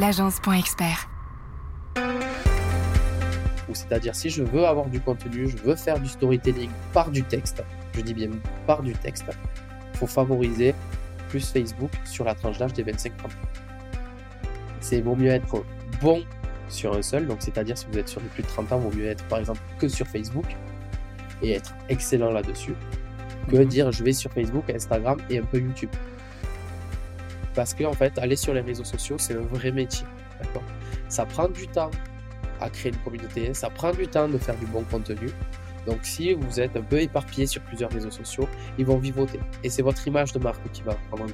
l'agence.expert. C'est-à-dire, si je veux avoir du contenu, je veux faire du storytelling par du texte, je dis bien par du texte, il faut favoriser plus Facebook sur la tranche d'âge des 25 ans. C'est vaut mieux être bon sur un seul, donc c'est-à-dire si vous êtes sur les plus de 30 ans, vaut mieux être par exemple que sur Facebook et être excellent là-dessus, que mhm. dire je vais sur Facebook, Instagram et un peu YouTube. Parce que en fait, aller sur les réseaux sociaux, c'est un vrai métier. Ça prend du temps à créer une communauté, ça prend du temps de faire du bon contenu. Donc si vous êtes un peu éparpillé sur plusieurs réseaux sociaux, ils vont vivoter. Et c'est votre image de marque qui va prendre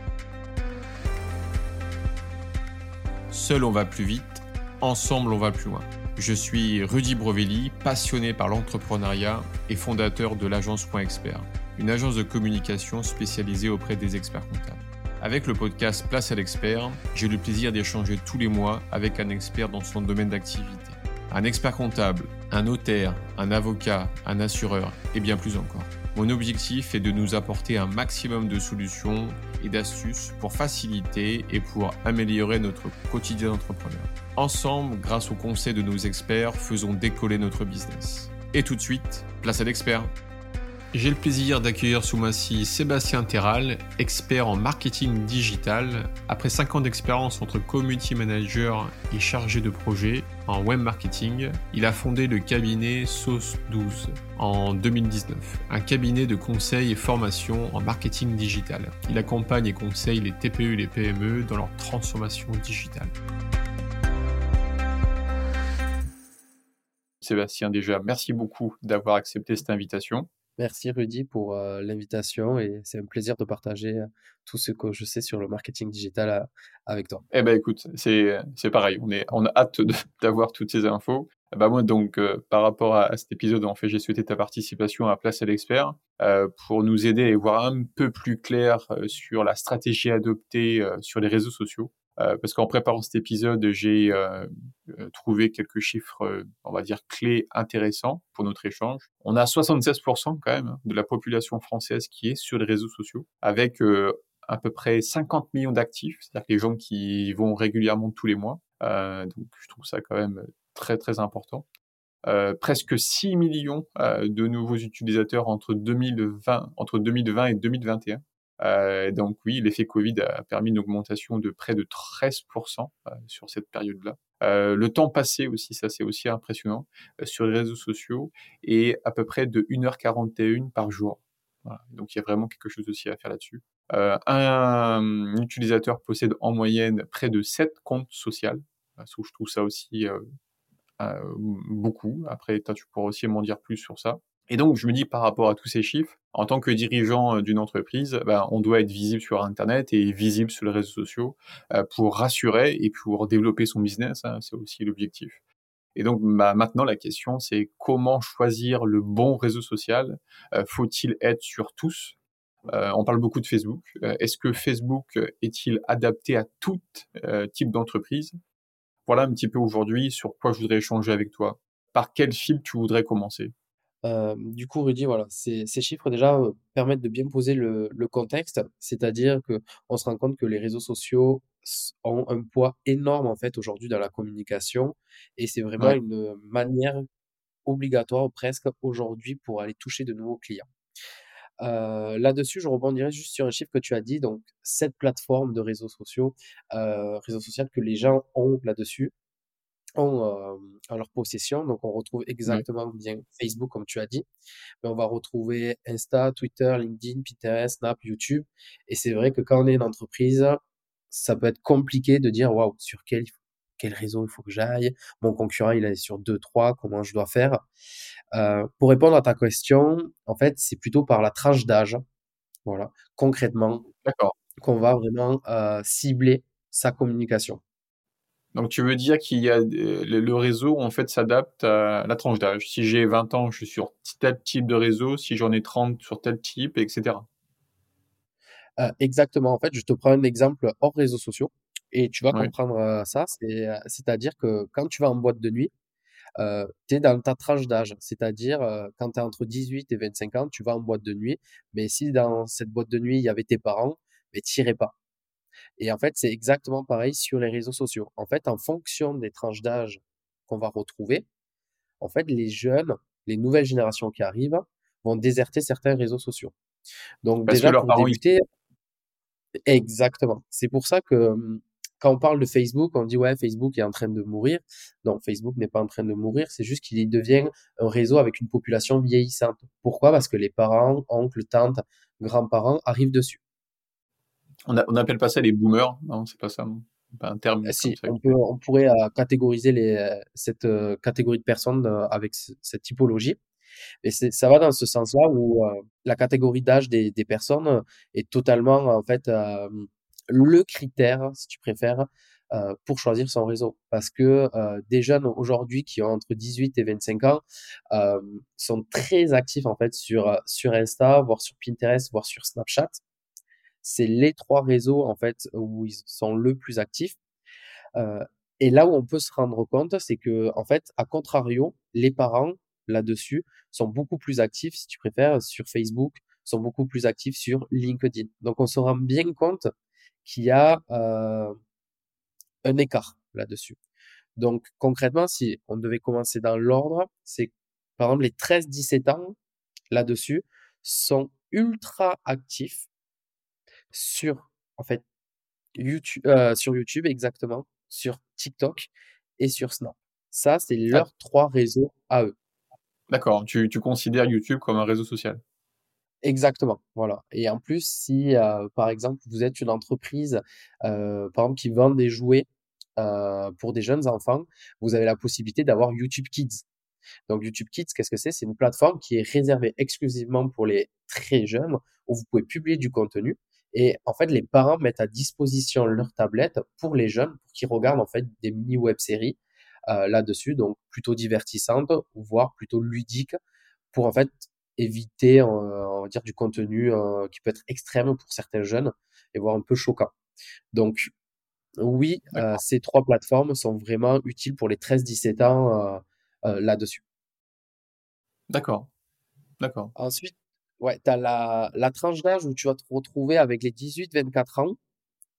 Seul on va plus vite, ensemble on va plus loin. Je suis Rudy Brovelli, passionné par l'entrepreneuriat et fondateur de l'agence Point une agence de communication spécialisée auprès des experts comptables. Avec le podcast Place à l'expert, j'ai le plaisir d'échanger tous les mois avec un expert dans son domaine d'activité. Un expert comptable, un notaire, un avocat, un assureur et bien plus encore. Mon objectif est de nous apporter un maximum de solutions et d'astuces pour faciliter et pour améliorer notre quotidien d'entrepreneur. Ensemble, grâce aux conseils de nos experts, faisons décoller notre business. Et tout de suite, place à l'expert. J'ai le plaisir d'accueillir sous ma scie Sébastien Terral, expert en marketing digital. Après 5 ans d'expérience entre community manager et chargé de projet en web marketing, il a fondé le cabinet Sauce 12 en 2019, un cabinet de conseil et formation en marketing digital. Il accompagne et conseille les TPE et les PME dans leur transformation digitale. Sébastien, déjà, merci beaucoup d'avoir accepté cette invitation. Merci Rudy pour l'invitation et c'est un plaisir de partager tout ce que je sais sur le marketing digital avec toi. Eh ben écoute, c'est c'est pareil, on est on a hâte d'avoir toutes ces infos. Bah moi donc par rapport à, cet épisode en fait j'ai souhaité ta participation à Place à l'expert pour nous aider à voir un peu plus clair sur la stratégie adoptée sur les réseaux sociaux euh, parce qu'en préparant cet épisode, j'ai euh, euh, trouvé quelques chiffres, on va dire, clés intéressants pour notre échange. On a 76% quand même de la population française qui est sur les réseaux sociaux, avec à peu près 50 millions d'actifs, c'est-à-dire les gens qui vont régulièrement tous les mois. donc je trouve ça quand même très très important. Euh, presque 6 millions euh, de nouveaux utilisateurs entre 2020, entre 2020 et 2021. Euh, donc oui, l'effet Covid a permis une augmentation de près de 13% euh, sur cette période-là. Euh, le temps passé aussi, ça c'est aussi impressionnant, sur les réseaux sociaux est à peu près de 1h41 par jour. Donc il y a vraiment quelque chose aussi à faire là-dessus. un, utilisateur possède en moyenne près de 7 comptes sociaux. je trouve ça aussi beaucoup. Après, tu pourras aussi m'en dire plus sur ça. Et donc, je me dis par rapport à tous ces chiffres, en tant que dirigeant euh, d'une entreprise, ben, on doit être visible sur Internet et visible sur les réseaux sociaux euh, pour rassurer et pour développer son business. Hein, c'est aussi l'objectif. Et donc bah, maintenant, la question, c'est comment choisir le bon réseau social euh, Faut-il être sur tous? On parle beaucoup de Facebook. Est-ce que Facebook est-il adapté à tout type d'entreprise? Voilà un petit peu aujourd'hui sur quoi je voudrais échanger avec toi. Par quel fil tu voudrais commencer? Du coup, Rudy, voilà, ces, ces chiffres déjà permettent de bien poser le, le contexte, c'est-à-dire que on se rend compte que les réseaux sociaux ont un poids énorme en fait aujourd'hui dans la communication. Et c'est vraiment une manière obligatoire presque aujourd'hui pour aller toucher de nouveaux clients. Euh, là-dessus, je rebondirai juste sur un chiffre que tu as dit, donc cette plateforme de réseaux sociaux, réseaux sociaux que les gens ont là-dessus, ont en leur possession. Donc, on retrouve exactement bien Facebook, comme tu as dit. Mais on va retrouver Insta, Twitter, LinkedIn, Pinterest, Snap, YouTube. Et c'est vrai que quand on est une entreprise, ça peut être compliqué de dire, waouh, sur quel, quel réseau il faut que j'aille? Mon concurrent, il est sur deux, trois, comment je dois faire? Euh, pour répondre à ta question, en fait, c'est plutôt par la tranche d'âge. Voilà, concrètement, qu'on va vraiment euh, cibler sa communication. Donc tu veux dire qu'il y a le réseau en fait s'adapte à la tranche d'âge. Si j'ai 20 ans, je suis sur tel type de réseau, si j'en ai 30 sur tel type, etc. Euh, exactement. En fait, je te prends un exemple hors réseaux sociaux et tu vas comprendre euh, ça. Euh, c'est-à-dire que quand tu vas en boîte de nuit, tu es dans ta tranche d'âge. C'est-à-dire quand tu es entre 18 et 25 ans, tu vas en boîte de nuit. Mais si dans cette boîte de nuit, il y avait tes parents, mais tu n'irais pas. Et en fait, c'est exactement pareil sur les réseaux sociaux. En fait, en fonction des tranches d'âge qu'on va retrouver, en fait, les jeunes, les nouvelles générations qui arrivent vont déserter certains réseaux sociaux. Donc Parce que déjà leurs pour ils... débuter, exactement. C'est pour ça que hum, quand on parle de Facebook, on dit ouais, Facebook est en train de mourir. Non, Facebook n'est pas en train de mourir, c'est juste qu'il devient un réseau avec une population vieillissante. Pourquoi? Parce que les parents, oncles, tantes, grands-parents arrivent dessus. On n'appelle pas ça les boomers, non, c'est pas ça, non pas un terme. Euh, Si, on peut, on pourrait euh, catégoriser les, euh, cette euh, catégorie de personnes euh, avec ce- cette typologie. Et ça va dans ce sens-là où la catégorie d'âge des, des personnes est totalement, en fait, le critère, si tu préfères, pour choisir son réseau. Parce que des jeunes aujourd'hui qui ont entre 18 et 25 ans sont très actifs, en fait, sur, sur Insta, voire sur Pinterest, voire sur Snapchat. C'est les trois réseaux, en fait, où ils sont le plus actifs. Euh, et là où on peut se rendre compte, c'est que, en fait, à contrario, les parents, là-dessus, sont beaucoup plus actifs, si tu préfères, sur Facebook, sont beaucoup plus actifs sur LinkedIn. Donc, on se rend bien compte qu'il y a euh, un écart là-dessus. Donc, concrètement, si on devait commencer dans l'ordre, c'est, par exemple, les 13-17 ans, là-dessus, sont ultra actifs sur, en fait, YouTube, euh, sur YouTube, exactement, sur TikTok et sur Snap. Ça, c'est Ah, leurs trois réseaux à eux. d'accord, tu, tu considères YouTube comme un réseau social? Exactement, voilà. Et en plus, si, euh, par exemple, vous êtes une entreprise, euh, par exemple, qui vend des jouets pour des jeunes enfants, vous avez la possibilité d'avoir YouTube Kids. Donc, YouTube Kids, qu'est-ce que c'est? C'est une plateforme qui est réservée exclusivement pour les très jeunes, où vous pouvez publier du contenu. Et en fait, les parents mettent à disposition leur tablette pour les jeunes, pour qu'ils regardent en fait des mini web-séries euh, là-dessus, donc plutôt divertissantes, voire plutôt ludiques, pour en fait éviter, euh, on va dire, du contenu euh, qui peut être extrême pour certains jeunes et voire un peu choquant. Donc, oui, ces trois plateformes sont vraiment utiles pour les 13-17 ans là-dessus. d'accord, d'accord. Ensuite, ouais, tu la, la tranche d'âge où tu vas te retrouver avec les 18-24 ans,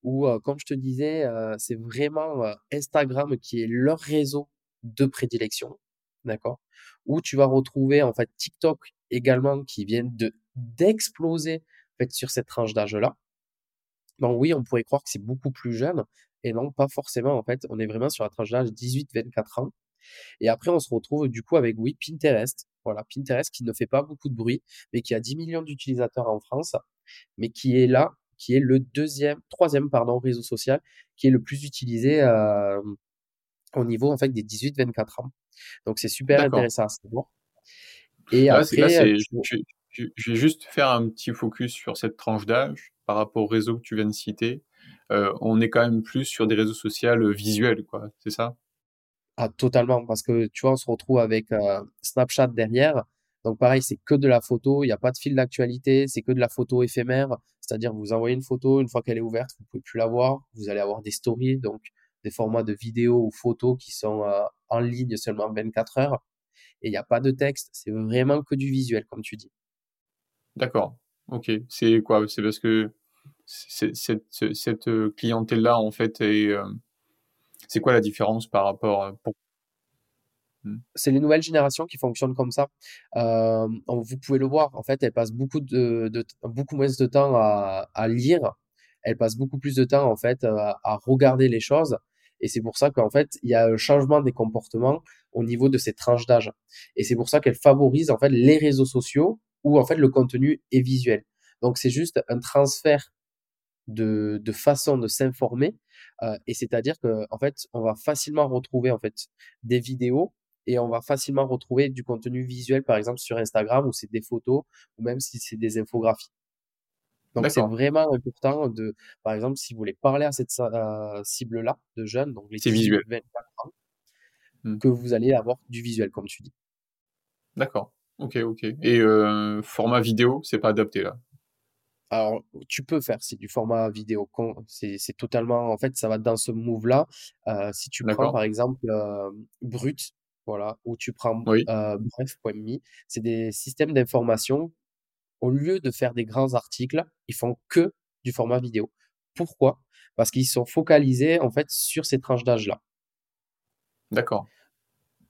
où, euh, comme je te disais, euh, c'est vraiment euh, Instagram qui est leur réseau de prédilection, d'accord? Où tu vas retrouver en fait TikTok également qui vient de d'exploser en fait sur cette tranche d'âge-là. Donc oui, on pourrait croire que c'est beaucoup plus jeune, et non, pas forcément en fait. On est vraiment sur la tranche d'âge 18-24 ans. Et après, on se retrouve du coup avec, oui, Pinterest. Voilà, Pinterest qui ne fait pas beaucoup de bruit, mais qui a 10 millions d'utilisateurs en France, mais qui est là, qui est le deuxième, troisième, pardon, réseau social qui est le plus utilisé euh, au niveau en fait des 18-24 ans. Donc c'est super intéressant à savoir. Et là, après, euh, c'est, tu- je, je- je vais juste faire un petit focus sur cette tranche d'âge par rapport au réseau que tu viens de citer. Euh, on est quand même plus sur des réseaux sociaux euh, visuels, quoi. C'est ça? Ah, totalement, parce que tu vois, on se retrouve avec euh, Snapchat derrière. Donc pareil, c'est que de la photo, il n'y a pas de fil d'actualité, c'est que de la photo éphémère. C'est-à-dire, vous envoyez une photo, une fois qu'elle est ouverte, vous pouvez plus la voir. Vous allez avoir des stories, donc des formats de vidéos ou photos qui sont euh, en ligne seulement 24 heures. Et il n'y a pas de texte, c'est vraiment que du visuel, comme tu dis. D'accord. Ok. C'est quoi? C'est parce que cette, cette euh, clientèle-là, en fait, est, euh, c'est quoi la différence par rapport à... pour- Hmm. c'est les nouvelles générations qui fonctionnent comme ça. Euh, vous pouvez le voir, en fait, elles passent beaucoup de, de- beaucoup moins de temps à, à lire. Elles passent beaucoup plus de temps, en fait, à, à regarder les choses. Et c'est pour ça qu'en fait, il y a un changement des comportements au niveau de ces tranches d'âge. Et c'est pour ça qu'elles favorisent, en fait, les réseaux sociaux où, en fait, le contenu est visuel. Donc, c'est juste un transfert de, de façon de s'informer. Euh, et c'est-à-dire que, en fait, on va facilement retrouver, en fait, des vidéos et on va facilement retrouver du contenu visuel, par exemple, sur Instagram où c'est des photos ou même si c'est des infographies. Donc, c'est vraiment important de, par exemple, si vous voulez parler à cette euh, cible-là de jeunes, donc les C'est visuel. 18-24 ans, Hmm. que vous allez avoir du visuel, comme tu dis. D'accord. Ok, ok. Et euh, format vidéo, c'est pas adapté là? Alors, tu peux faire, c'est du format vidéo, c'est totalement, en fait, ça va dans ce move-là. Euh, si tu prends, par exemple, euh, Brut, voilà, ou tu prends Oui. euh, Bref.me, c'est des systèmes d'information. Au lieu de faire des grands articles, ils font que du format vidéo. Pourquoi? Parce qu'ils sont focalisés en fait sur ces tranches d'âge-là. D'accord.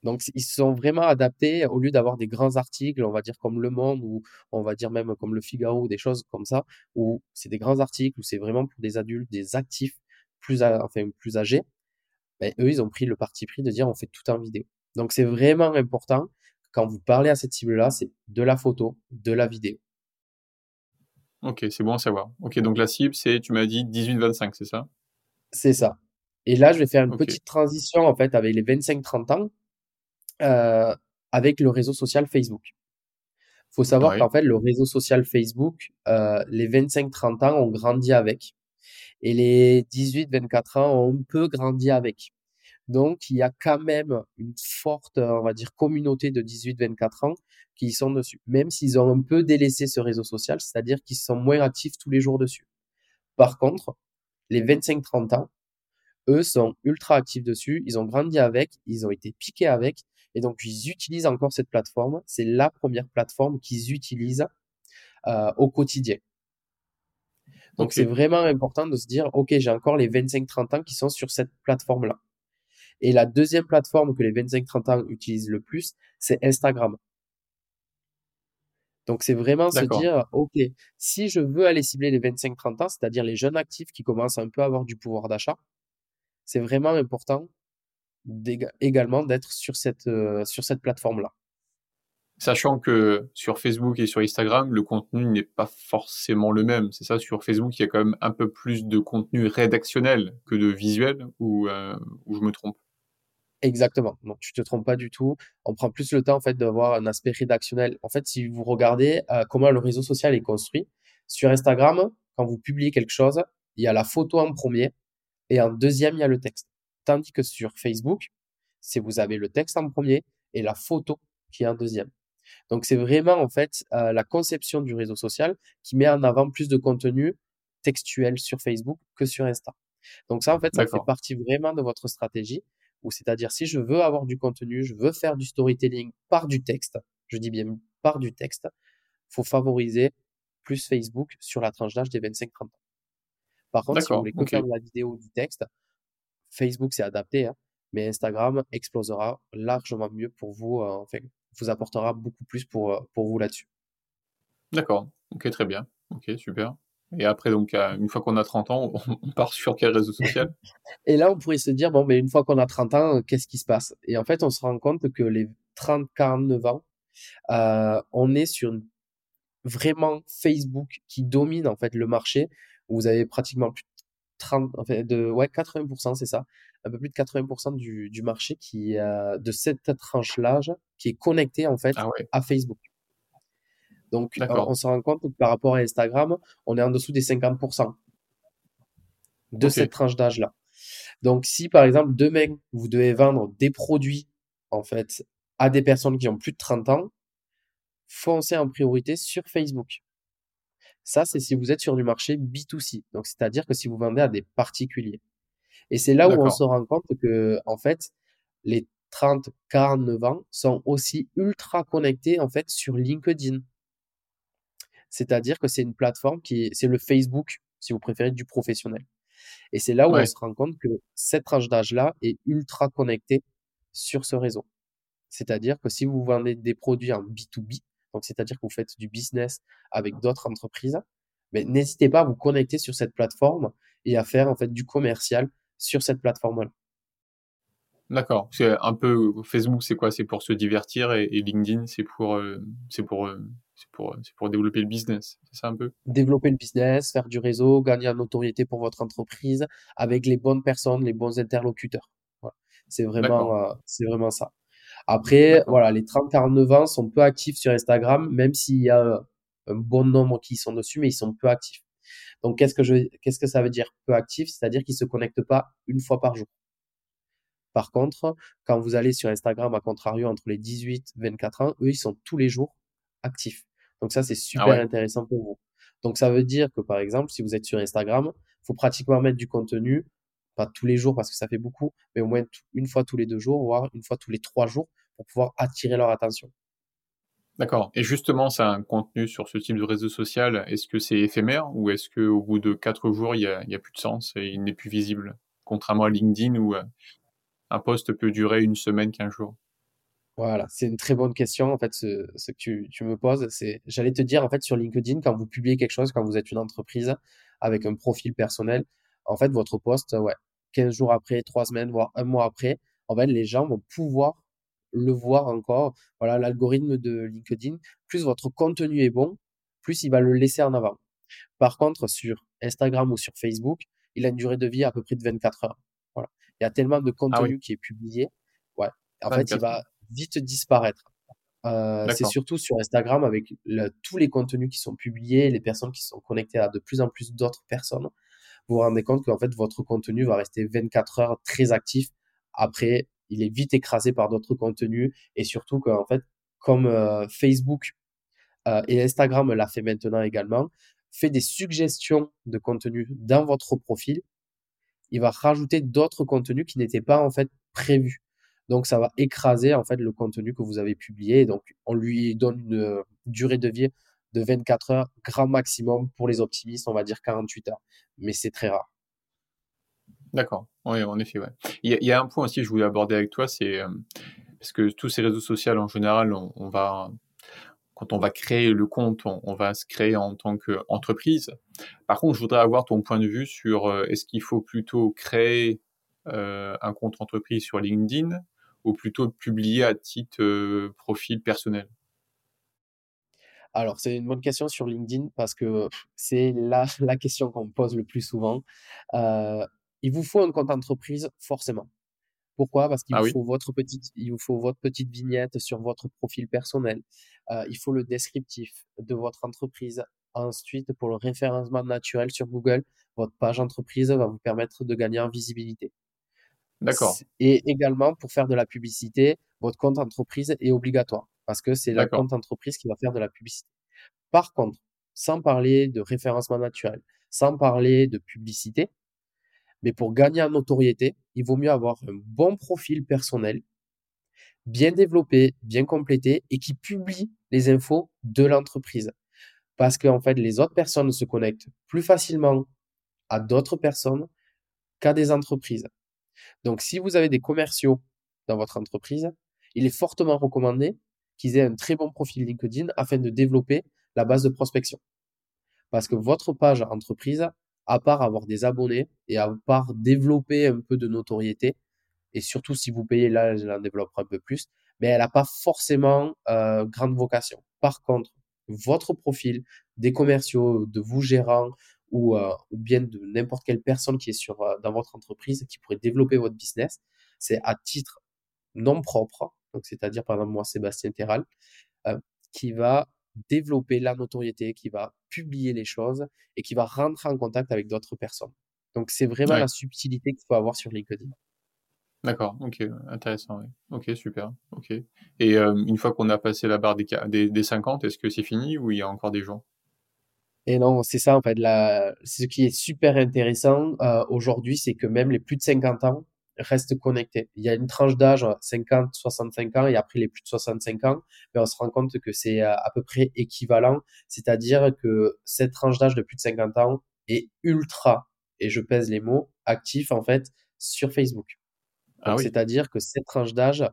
Donc, ils sont vraiment adaptés au lieu d'avoir des grands articles, on va dire comme Le Monde ou on va dire même comme Le Figaro ou des choses comme ça, où c'est des grands articles, où c'est vraiment pour des adultes, des actifs plus, enfin, plus âgés. Ben, eux, ils ont pris le parti pris de dire on fait tout en vidéo. Donc, c'est vraiment important quand vous parlez à cette cible-là, c'est de la photo, de la vidéo. Ok, c'est bon à savoir. Ok, donc la cible, c'est, tu m'as dit 18-25, c'est ça? C'est ça. Et là, je vais faire une petite transition en fait avec les 25-30 ans, euh, avec le réseau social Facebook. Faut savoir qu'en fait, le réseau social Facebook, euh, les 25-30 ans ont grandi avec, et les 18-24 ans ont un peu grandi avec. Donc, il y a quand même une forte, on va dire, communauté de 18-24 ans qui sont dessus, même s'ils ont un peu délaissé ce réseau social, c'est-à-dire qu'ils sont moins actifs tous les jours dessus. Par contre, les 25-30 ans, eux sont ultra actifs dessus, ils ont grandi avec, ils ont été piqués avec, et donc ils utilisent encore cette plateforme. C'est la première plateforme qu'ils utilisent euh, au quotidien. Donc c'est vraiment important de se dire, ok, j'ai encore les 25-30 ans qui sont sur cette plateforme-là. Et la deuxième plateforme que les 25-30 ans utilisent le plus, c'est Instagram. Donc c'est vraiment se dire, ok, si je veux aller cibler les 25-30 ans, c'est-à-dire les jeunes actifs qui commencent un peu à avoir du pouvoir d'achat, c'est vraiment important également d'être sur cette, euh, sur cette plateforme-là. Sachant que sur Facebook et sur Instagram, le contenu n'est pas forcément le même. C'est ça, sur Facebook, il y a quand même un peu plus de contenu rédactionnel que de visuel, ou, euh, ou je me trompe? Exactement. Non, tu te trompes pas du tout. On prend plus le temps en fait d'avoir un aspect rédactionnel. En fait, si vous regardez euh, comment le réseau social est construit, sur Instagram, quand vous publiez quelque chose, il y a la photo en premier et en deuxième, il y a le texte. Tandis que sur Facebook, c'est vous avez le texte en premier et la photo qui est en deuxième. Donc c'est vraiment en fait euh, la conception du réseau social qui met en avant plus de contenu textuel sur Facebook que sur Insta. Donc ça en fait ça fait partie vraiment de votre stratégie ou c'est-à-dire si je veux avoir du contenu, je veux faire du storytelling par du texte, je dis bien par du texte, faut favoriser plus Facebook sur la tranche d'âge des 25-30 ans. Par contre, si vous voulez que faire de la vidéo ou du texte, Facebook c'est adapté, hein, mais Instagram explosera largement mieux pour vous, euh, enfin, vous apportera beaucoup plus pour, euh, pour vous là-dessus. D'accord, ok, très bien, ok, super. Et après, donc, une fois qu'on a 30 ans, on part sur quel réseau social? Et là, on pourrait se dire, bon, mais une fois qu'on a 30 ans, qu'est-ce qui se passe? Et en fait, on se rend compte que les 30-49 ans, euh, on est sur vraiment Facebook qui domine en fait le marché. Où vous avez pratiquement plus 30, en fait, de, ouais, 80%, c'est ça, un peu plus de 80% du, du marché qui, euh, de cette tranche l'âge qui est connecté en fait ah à Facebook. Donc, on se rend compte que par rapport à Instagram, on est en dessous des 50% de cette tranche d'âge-là. Donc, si par exemple, demain, vous devez vendre des produits, en fait, à des personnes qui ont plus de 30 ans, foncez en priorité sur Facebook. Ça, c'est si vous êtes sur du marché B2C. Donc, c'est-à-dire que si vous vendez à des particuliers. Et c'est là où on se rend compte que, en fait, les 30, 49 ans sont aussi ultra connectés, en fait, sur LinkedIn. C'est-à-dire que c'est une plateforme qui c'est le Facebook, si vous préférez, du professionnel. Et c'est là où on se rend compte que cette tranche d'âge-là est ultra connectée sur ce réseau. C'est-à-dire que si vous vendez des produits en B2B, donc c'est-à-dire que vous faites du business avec d'autres entreprises, mais n'hésitez pas à vous connecter sur cette plateforme et à faire en fait du commercial sur cette plateforme-là. D'accord. C'est un peu Facebook, c'est quoi? C'est pour se divertir et, LinkedIn, c'est pour, euh, c'est pour, euh, c'est pour, c'est pour développer le business. C'est ça un peu? Développer le business, faire du réseau, gagner en notoriété pour votre entreprise avec les bonnes personnes, les bons interlocuteurs. Voilà. C'est vraiment, euh, c'est vraiment ça. Après, voilà, les 30-49 ans sont peu actifs sur Instagram, même s'il y a un bon nombre qui sont dessus, mais ils sont peu actifs. Donc, qu'est-ce que je, qu'est-ce que ça veut dire peu actifs C'est-à-dire qu'ils se connectent pas une fois par jour. Par contre, quand vous allez sur Instagram, à contrario, entre les 18 et 24 ans, eux, ils sont tous les jours actifs. Donc ça, c'est ah super intéressant pour vous. Donc ça veut dire que, par exemple, si vous êtes sur Instagram, faut pratiquement mettre du contenu pas tous les jours parce que ça fait beaucoup, mais au moins une fois tous les deux jours, voire une fois tous les trois jours pour pouvoir attirer leur attention. D'accord. Et justement, c'est un contenu sur ce type de réseau social, est-ce que c'est éphémère ou est-ce qu'au bout de quatre jours, il n'y a, a, plus de sens et il n'est plus visible Contrairement à LinkedIn où euh, un post peut durer une semaine, quinze jours? Voilà, c'est une très bonne question en fait, ce, ce que tu, tu, me poses. C'est, j'allais te dire en fait sur LinkedIn, quand vous publiez quelque chose, quand vous êtes une entreprise avec un profil personnel, en fait votre post, ouais, 15 jours après, 3 semaines, voire un mois après, en fait les gens vont pouvoir le voir encore. Voilà, l'algorithme de LinkedIn, plus votre contenu est bon, plus il va le laisser en avant. Par contre, sur Instagram ou sur Facebook, il a une durée de vie à peu près de 24 heures. Voilà. Il y a tellement de ah contenu qui est publié. Ouais. En fait, il va vite disparaître. Euh, c'est surtout sur Instagram avec tous les contenus qui sont publiés, les personnes qui sont connectées à de plus en plus d'autres personnes. Vous vous rendez compte qu'en fait, votre contenu va rester 24 heures très actif. Après, il est vite écrasé par d'autres contenus et surtout qu'en fait, comme euh, Facebook euh, et Instagram l'a fait maintenant également, fait des suggestions de contenu dans votre profil, il va rajouter d'autres contenus qui n'étaient pas en fait prévus. Donc ça va écraser en fait le contenu que vous avez publié. Donc on lui donne une euh, durée de vie de 24 heures, grand maximum pour les optimistes, on va dire 48 heures. Mais c'est très rare. D'accord, oui, en effet, ouais. Il y, a, un point aussi que je voulais aborder avec toi, c'est euh, parce que tous ces réseaux sociaux en général, on, va quand on va créer le compte, on, va se créer en tant qu'entreprise. Par contre, je voudrais avoir ton point de vue sur euh, est-ce qu'il faut plutôt créer euh, un compte entreprise sur LinkedIn ou plutôt publier à titre profil personnel? Alors, c'est une bonne question sur LinkedIn parce que c'est la, la question qu'on me pose le plus souvent. Euh, il vous faut un compte entreprise, forcément. Pourquoi? Parce qu'il ah vous faut votre petite, il vous faut votre petite vignette sur votre profil personnel. Euh, il faut le descriptif de votre entreprise. Ensuite, pour le référencement naturel sur Google, votre page entreprise va vous permettre de gagner en visibilité. D'accord. Et également, pour faire de la publicité, votre compte entreprise est obligatoire parce que c'est la compte entreprise qui va faire de la publicité. Par contre, sans parler de référencement naturel, sans parler de publicité, mais pour gagner en notoriété, il vaut mieux avoir un bon profil personnel, bien développé, bien complété et qui publie les infos de l'entreprise. Parce qu'en fait, les autres personnes se connectent plus facilement à d'autres personnes qu'à des entreprises. Donc, si vous avez des commerciaux dans votre entreprise, il est fortement recommandé qu'ils aient un très bon profil LinkedIn afin de développer la base de prospection. Parce que votre page entreprise, à part avoir des abonnés et à part développer un peu de notoriété, et surtout si vous payez, là, elle en développe un peu plus, mais elle n'a pas forcément euh, grande vocation. Par contre, votre profil des commerciaux, de vous gérants ou, euh, ou bien de n'importe quelle personne qui est sur, euh, dans votre entreprise qui pourrait développer votre business, c'est à titre non propre, donc c'est-à-dire par exemple moi, Sébastien Terral, qui va développer la notoriété, qui va publier les choses et qui va rentrer en contact avec d'autres personnes. Donc c'est vraiment la subtilité qu'il faut avoir sur LinkedIn. D'accord, ok, intéressant, oui. Ok, super, ok. Et euh, une fois qu'on a passé la barre des, des, des 50, est-ce que c'est fini ou il y a encore des gens? Et non, c'est ça en fait. La... Ce qui est super intéressant euh, aujourd'hui, c'est que même les plus de 50 ans, restent connectés. Il y a une tranche d'âge 50, 65 ans et après les plus de 65 ans, mais on se rend compte que c'est euh, à peu près équivalent, c'est-à-dire que cette tranche d'âge de plus de 50 ans est ultra, et je pèse les mots, actif en fait sur Facebook. Ah c'est-à-dire que cette tranche d'âge,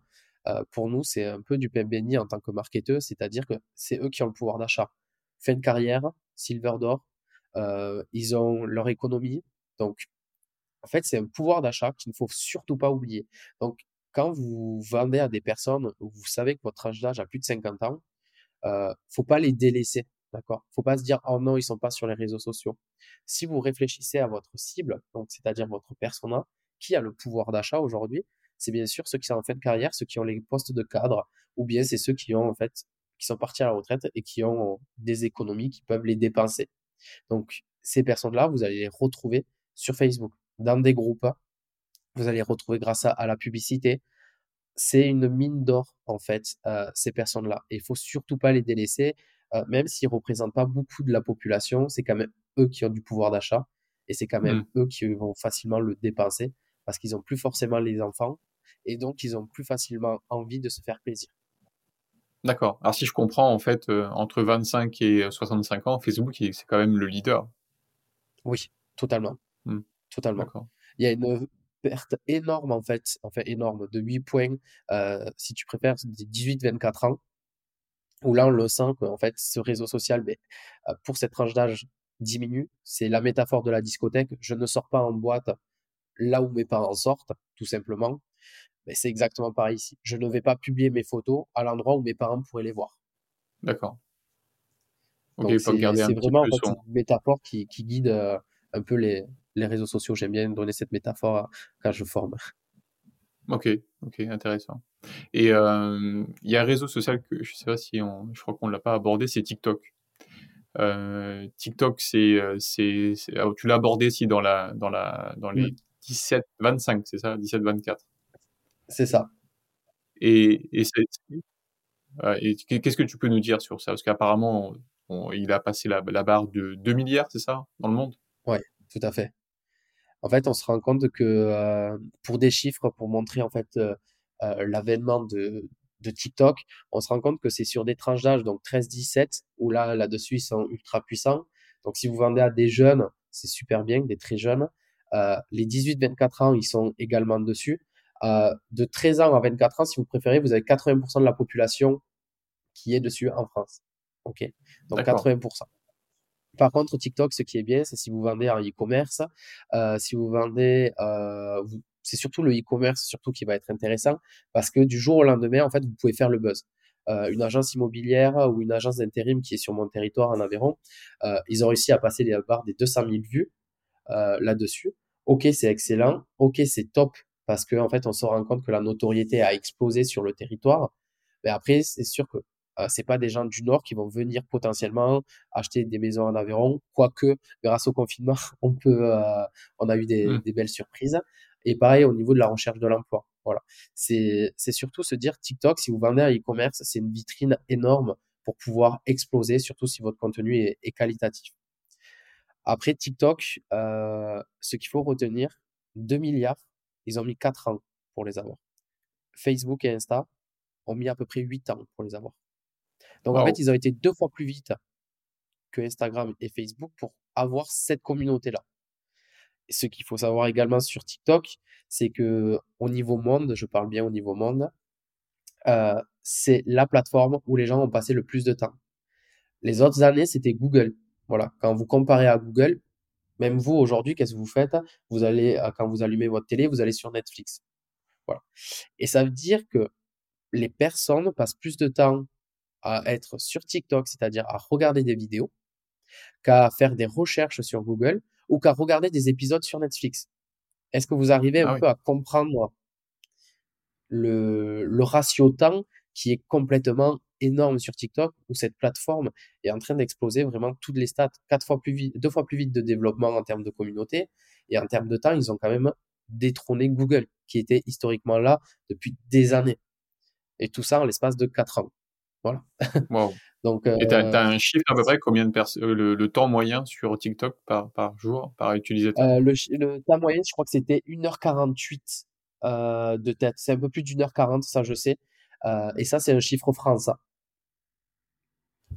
euh, pour nous, c'est un peu du pain béni en tant que marketeur, c'est-à-dire que c'est eux qui ont le pouvoir d'achat. Fin de carrière, silver d'or, euh, ils ont leur économie, donc en fait, c'est un pouvoir d'achat qu'il ne faut surtout pas oublier. Donc, quand vous vendez à des personnes vous savez que votre âge d'âge a plus de 50 ans, euh, faut pas les délaisser. D'accord? Faut pas se dire oh non, ils sont pas sur les réseaux sociaux. Si vous réfléchissez à votre cible, donc c'est-à-dire votre persona, qui a le pouvoir d'achat aujourd'hui, c'est bien sûr ceux qui sont en fin de carrière, ceux qui ont les postes de cadre, ou bien c'est ceux qui ont en fait qui sont partis à la retraite et qui ont des économies qui peuvent les dépenser. Donc ces personnes-là, vous allez les retrouver sur Facebook dans des groupes. Vous allez retrouver grâce à, la publicité. C'est une mine d'or, en fait, euh, ces personnes-là. Et il faut surtout pas les délaisser, euh, même s'ils représentent pas beaucoup de la population. C'est quand même eux qui ont du pouvoir d'achat et c'est quand même mmh. eux qui vont facilement le dépenser parce qu'ils ont plus forcément les enfants et donc ils ont plus facilement envie de se faire plaisir. D'accord. Alors si je comprends, en fait, euh, entre 25 et 65 ans, Facebook, c'est quand même le leader. Oui, totalement. Hmm. Totalement. Il y a une perte énorme, en fait, en fait énorme, de 8 points, euh, si tu préfères, des 18-24 ans, où là, on le sent qu'en fait, ce réseau social, mais, euh, pour cette tranche d'âge, diminue. C'est la métaphore de la discothèque. Je ne sors pas en boîte là où mes parents sortent, tout simplement. Mais c'est exactement pareil ici. Je ne vais pas publier mes photos à l'endroit où mes parents pourraient les voir. D'accord. Donc c'est vraiment en fait, une métaphore qui, qui guide euh, un peu les, les réseaux sociaux. J'aime bien donner cette métaphore euh, quand je forme. Ok, ok, intéressant. Et euh, il y a un réseau social que je sais pas si on, je crois qu'on l'a pas abordé, c'est TikTok. Euh, TikTok, c'est, c'est, ah, tu l'as abordé si dans la, dans la, dans les 17, mm. 25, c'est ça, 17, 24. C'est ça. Et, et, et qu'est-ce que tu peux nous dire sur ça? Parce qu'apparemment, il a passé la, la barre de 2 milliards, c'est ça, dans le monde? Ouais, tout à fait. En fait, on se rend compte que euh, pour des chiffres, pour montrer en fait euh, euh, l'avènement de, de TikTok, on se rend compte que c'est sur des tranches d'âge, donc 13-17, où là, là-dessus, ils sont ultra puissants. Donc, si vous vendez à des jeunes, c'est super bien, des très jeunes. les 18-24 ans, ils sont également dessus. de 13 ans à 24 ans, si vous préférez, vous avez 80% de la population qui est dessus en France. OK? Donc 80%. Par contre, TikTok, ce qui est bien, c'est si vous vendez en e-commerce, euh, si vous vendez, euh, c'est surtout le e-commerce surtout qui va être intéressant parce que du jour au lendemain, en fait, vous pouvez faire le buzz. Euh, une agence immobilière ou une agence d'intérim qui est sur mon territoire en Aveyron, ils ont réussi à passer les barres des 200 000 vues là-dessus. Ok, c'est excellent. Ok, c'est top parce qu'en en fait, on se rend compte que la notoriété a explosé sur le territoire. Mais après, c'est sûr que euh, c'est pas des gens du Nord qui vont venir potentiellement acheter des maisons en Aveyron, quoique grâce au confinement, on peut, euh, on a eu des, mmh. des, belles surprises. Et pareil au niveau de la recherche de l'emploi. Voilà, c'est c'est surtout se dire TikTok, si vous vendez un e-commerce, c'est une vitrine énorme pour pouvoir exploser, surtout si votre contenu est, est qualitatif. Après TikTok, euh, ce qu'il faut retenir, 2 milliards, ils ont mis 4 ans pour les avoir. Facebook et Insta ont mis à peu près 8 ans pour les avoir. Donc, en fait, ils ont été deux fois plus vite que Instagram et Facebook pour avoir cette communauté-là. Ce qu'il faut savoir également sur TikTok, c'est que au niveau monde, je parle bien au niveau monde, euh, c'est la plateforme où les gens ont passé le plus de temps. Les autres années, c'était Google. Voilà. Quand vous comparez à Google, même vous aujourd'hui, qu'est-ce que vous faites? Vous allez, euh, quand vous allumez votre télé, vous allez sur Netflix. Voilà. Et ça veut dire que les personnes passent plus de temps à être sur TikTok, c'est-à-dire à regarder des vidéos, qu'à faire des recherches sur Google ou qu'à regarder des épisodes sur Netflix. Est-ce que vous arrivez un ah peu à comprendre le, le ratio temps qui est complètement énorme sur TikTok où cette plateforme est en train d'exploser vraiment toutes les stats quatre fois plus vite, deux fois plus vite de développement en termes de communauté et en termes de temps, ils ont quand même détrôné Google qui était historiquement là depuis des années. Et tout ça en l'espace de quatre ans. Voilà. Donc, Et tu as, euh, un chiffre à peu près combien de personnes, euh, le, temps moyen sur TikTok par, par jour, par utilisateur? Euh, le, temps moyen, je crois que c'était 1h48 de tête. C'est un peu plus d'une heure 40, ça je sais. et ça, c'est un chiffre France.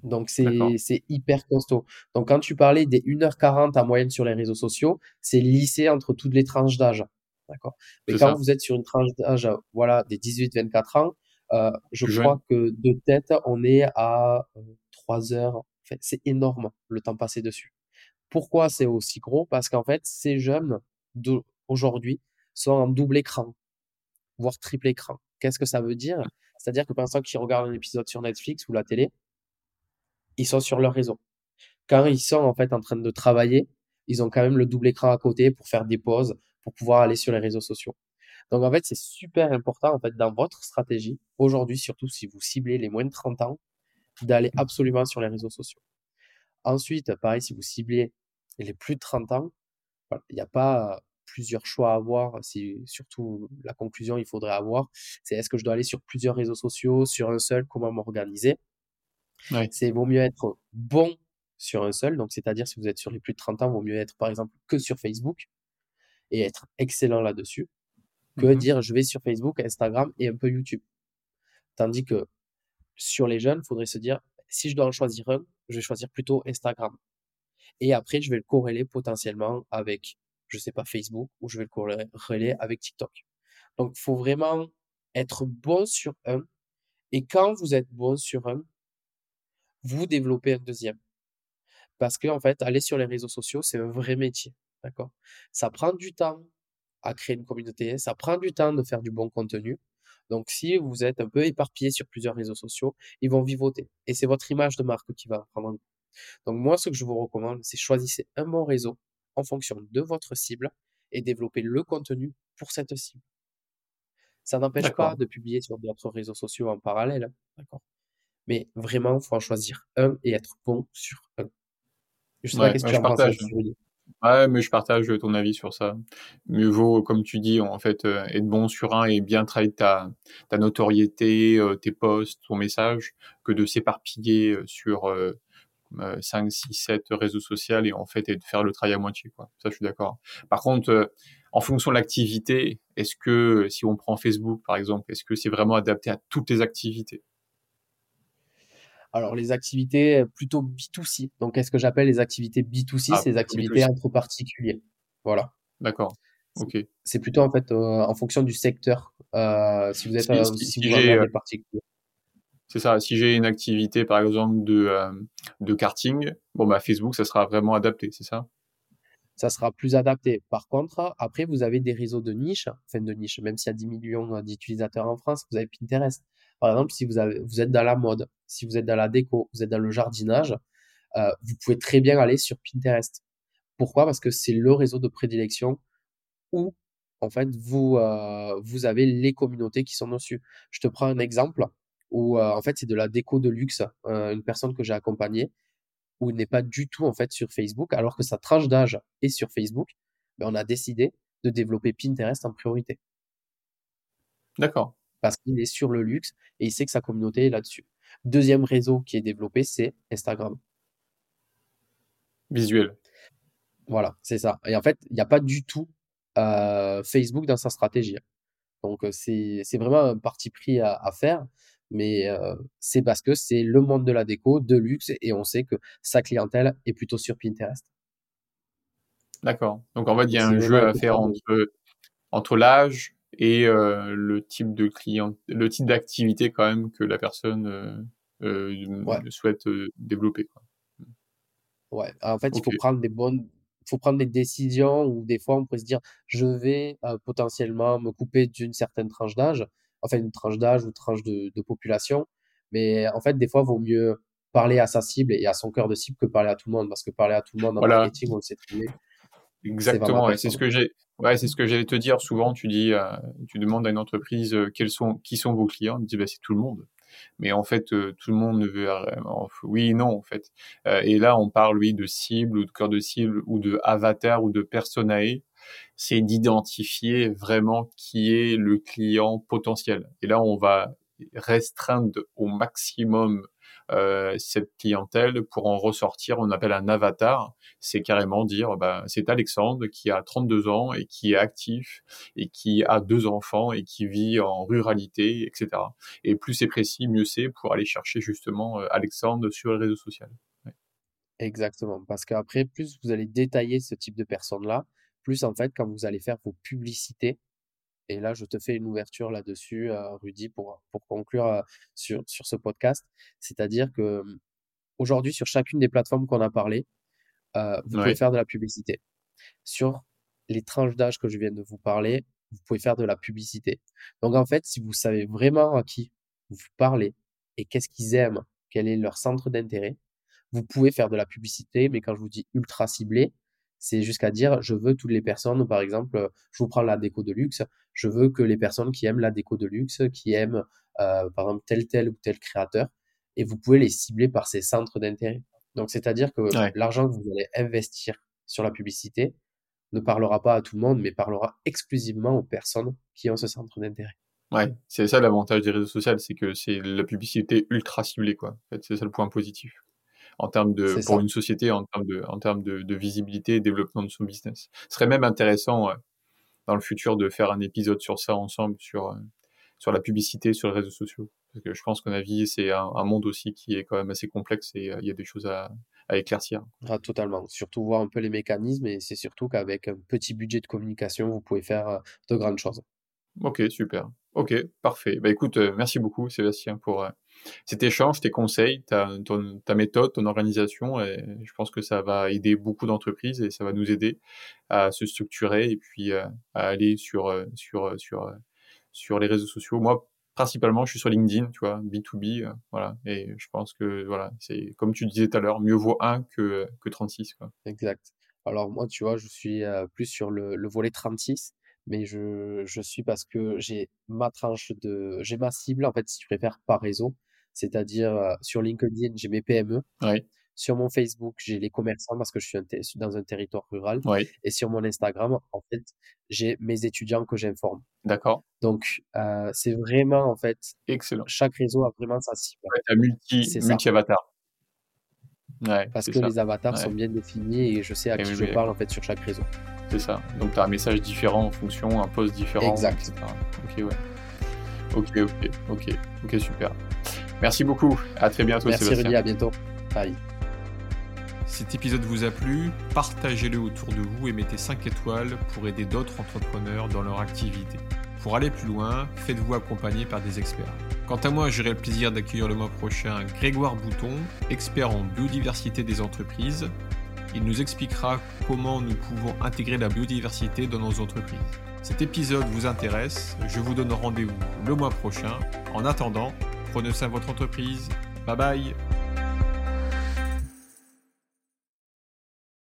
Donc c'est hyper costaud. Donc quand tu parlais des 1h40 en moyenne sur les réseaux sociaux, c'est lissé entre toutes les tranches d'âge. D'accord? Mais quand vous êtes sur une tranche d'âge, voilà, des 18-24 ans, euh, je crois que de tête, on est à 3 euh, heures. c'est énorme le temps passé dessus. Pourquoi c'est aussi gros? Parce qu'en fait, ces jeunes aujourd'hui sont en double écran, voire triple écran. Qu'est-ce que ça veut dire? C'est-à-dire que pendant qu'ils regardent un épisode sur Netflix ou la télé, ils sont sur leur réseau. Quand ils sont en fait en train de travailler, ils ont quand même le double écran à côté pour faire des pauses, pour pouvoir aller sur les réseaux sociaux. Donc en fait, c'est super important en fait dans votre stratégie aujourd'hui, surtout si vous ciblez les moins de 30 ans, d'aller absolument sur les réseaux sociaux. Ensuite, pareil, si vous ciblez les plus de 30 ans, il n'y a pas plusieurs choix à avoir. Si, surtout, la conclusion il faudrait avoir, c'est est-ce que je dois aller sur plusieurs réseaux sociaux, sur un seul, comment m'organiser? C'est vaut mieux être bon sur un seul, donc c'est-à-dire si vous êtes sur les plus de 30 ans, vaut mieux être par exemple que sur Facebook et être excellent là-dessus que mmh dire je vais sur Facebook, Instagram et un peu YouTube. Tandis que sur les jeunes, il faudrait se dire, si je dois en choisir un, je vais choisir plutôt Instagram. Et après, je vais le corréler potentiellement avec, je sais pas, Facebook ou je vais le corréler avec TikTok. Donc, il faut vraiment être bon sur un. Et quand vous êtes bon sur un, vous développez un deuxième. Parce que, en fait, aller sur les réseaux sociaux, c'est un vrai métier. D'accord? Ça prend du temps à créer une communauté, ça prend du temps de faire du bon contenu. Donc, si vous êtes un peu éparpillé sur plusieurs réseaux sociaux, ils vont vivoter. Et c'est votre image de marque qui va prendre en compte. Donc, moi, ce que je vous recommande, c'est choisissez un bon réseau en fonction de votre cible et développez le contenu pour cette cible. Ça n'empêche pas de publier sur d'autres réseaux sociaux en parallèle, hein, d'accord Mais vraiment, il faut en choisir un et être bon sur un. Je sais pas qu'est-ce que tu en penses. Ouais, mais je partage ton avis sur ça. Mieux vaut, comme tu dis, en fait, euh, être bon sur un et bien travailler ta, notoriété, euh, tes posts, ton message, que de s'éparpiller euh, sur 5, 6, 7 réseaux sociaux et en fait, et de faire le travail à moitié, quoi. Ça, je suis d'accord. Par contre, en fonction de l'activité, est-ce que, si on prend Facebook par exemple, est-ce que c'est vraiment adapté à toutes les activités? Alors, les activités plutôt B2C. Donc, qu'est-ce que j'appelle les activités B2C ah, C'est les activités entre particuliers. Voilà. D'accord. Ok. C'est plutôt en fait euh, en fonction du secteur. Euh, si vous êtes euh, si, particuliers. C'est ça. Si j'ai une activité, par exemple, de, de karting, bon, bah, Facebook, ça sera vraiment adapté, c'est ça? Ça sera plus adapté. Par contre, après, vous avez des réseaux de niche, enfin de niche, même s'il y a 10 millions d'utilisateurs en France, vous avez Pinterest. Par exemple, si vous, avez, vous êtes dans la mode, si vous êtes dans la déco, vous êtes dans le jardinage, euh, vous pouvez très bien aller sur Pinterest. Pourquoi? Parce que c'est le réseau de prédilection où, en fait, vous, euh, vous avez les communautés qui sont dessus. Je te prends un exemple où, euh, en fait, c'est de la déco de luxe, une personne que j'ai accompagnée, où n'est pas du tout en fait sur Facebook, alors que sa tranche d'âge est sur Facebook, ben, on a décidé de développer Pinterest en priorité. D'accord. Parce qu'il est sur le luxe et il sait que sa communauté est là-dessus. Deuxième réseau qui est développé, c'est Instagram. Visuel. Voilà, c'est ça. Et en fait, il n'y a pas du tout euh, Facebook dans sa stratégie. Donc, euh, c'est vraiment un parti pris à, à faire mais c'est parce que c'est le monde de la déco, de luxe, et on sait que sa clientèle est plutôt sur Pinterest. D'accord. Donc en fait, il y a un jeu à faire entre, entre l'âge et le type de client, le type d'activité quand même que la personne souhaite développer. Quoi. Ouais. En fait, il faut prendre des bonnes, faut prendre des décisions où des fois on peut se dire, je vais potentiellement me couper d'une certaine tranche d'âge enfin une tranche d'âge ou tranche de, de, population. Mais en fait, des fois, il vaut mieux parler à sa cible et à son cœur de cible que parler à tout le monde, parce que parler à tout le monde en marketing, on le sait très bien. Exactement, c'est ce que j'ai. Ouais, c'est ce que j'allais te dire. Souvent, tu dis, euh, tu demandes à une entreprise euh, quels sont, qui sont vos clients. On dit, bah, c'est tout le monde. Mais en fait, euh, tout le monde ne veut. Oui, non, en fait. et là, on parle, oui, de cible ou de cœur de cible ou de avatar ou de personae c'est d'identifier vraiment qui est le client potentiel. Et là, on va restreindre au maximum cette clientèle pour en ressortir, on appelle un avatar. C'est carrément dire, bah, c'est Alexandre qui a 32 ans et qui est actif et qui a deux enfants et qui vit en ruralité, etc. Et plus c'est précis, mieux c'est pour aller chercher justement euh, Alexandre sur les réseaux sociaux. Exactement, parce qu'après, plus vous allez détailler ce type de personnes-là, plus en fait quand vous allez faire vos publicités. Et là, je te fais une ouverture là-dessus, euh, Rudy, pour, pour conclure euh, sur, sur ce podcast. C'est-à-dire que mmh, aujourd'hui, sur chacune des plateformes qu'on a parlé, euh, vous pouvez faire de la publicité. Sur les tranches d'âge que je viens de vous parler, vous pouvez faire de la publicité. Donc en fait, si vous savez vraiment à qui vous parlez et qu'est-ce qu'ils aiment, quel est leur centre d'intérêt, vous pouvez faire de la publicité, mais quand je vous dis ultra ciblé, c'est jusqu'à dire, je veux toutes les personnes, par exemple, je vous prends la déco de luxe, je veux que les personnes qui aiment la déco de luxe, qui aiment, euh, par exemple, tel, tel ou tel créateur, et vous pouvez les cibler par ces centres d'intérêt. Donc, c'est-à-dire que l'argent que vous allez investir sur la publicité ne parlera pas à tout le monde, mais parlera exclusivement aux personnes qui ont ce centre d'intérêt. Ouais, c'est ça l'avantage des réseaux sociaux, c'est que c'est la publicité ultra ciblée, quoi. En fait, c'est ça le point positif en termes de pour une société en termes de en termes de, de, visibilité et développement de son business. Ce serait même intéressant euh, dans le futur de faire un épisode sur ça ensemble sur euh, sur la publicité sur les réseaux sociaux Parce que je pense qu'en avis, c'est un, un, monde aussi qui est quand même assez complexe et il y a des choses à, à éclaircir. Ah, totalement. Surtout voir un peu les mécanismes et c'est surtout qu'avec un petit budget de communication, vous pouvez faire de grandes choses. Ok, super. Ok, parfait. Bah écoute, euh, merci beaucoup Sébastien pour euh, cet échange, tes conseils, ta, ta méthode, ton organisation. Et je pense que ça va aider beaucoup d'entreprises et ça va nous aider à se structurer et puis euh, à aller sur, sur, sur, sur les réseaux sociaux. Moi, principalement, je suis sur LinkedIn, tu vois, B2B, voilà. Et je pense que, voilà, c'est comme tu disais tout à l'heure, mieux vaut 1 que, que 36, quoi. Exact. Alors moi, tu vois, je suis plus sur le, le volet 36 mais je, je suis parce que j'ai ma tranche de, j'ai ma cible, en fait, si tu préfères, par réseau. C'est-à-dire, euh, sur LinkedIn, j'ai mes PME. Sur mon Facebook, j'ai les commerçants parce que je suis dans un territoire rural. Et sur mon Instagram, en fait, j'ai mes étudiants que j'informe. D'accord. Donc, euh, c'est vraiment, en fait, excellent. Chaque réseau a vraiment sa cible. Ouais, as multi, multi avatar. Ouais, parce que les avatars sont bien définis et je sais à qui je parle en fait sur chaque réseau. C'est ça. Donc tu as un message différent en fonction, un post différent. Exact. Ok, ouais. Ok, ok, ok, ok, super. Merci beaucoup. À très bientôt, Merci Sébastien. Rudy, à bientôt. Bye. Cet épisode vous a plu, partagez-le autour de vous et mettez 5 étoiles pour aider d'autres entrepreneurs dans leur activité. Pour aller plus loin, faites-vous accompagner par des experts. Quant à moi, j'aurai le plaisir d'accueillir le mois prochain Grégoire Bouton, expert en biodiversité des entreprises. Il nous expliquera comment nous pouvons intégrer la biodiversité dans nos entreprises. Cet épisode vous intéresse, je vous donne rendez-vous le mois prochain. En attendant, prenez soin de votre entreprise. Bye bye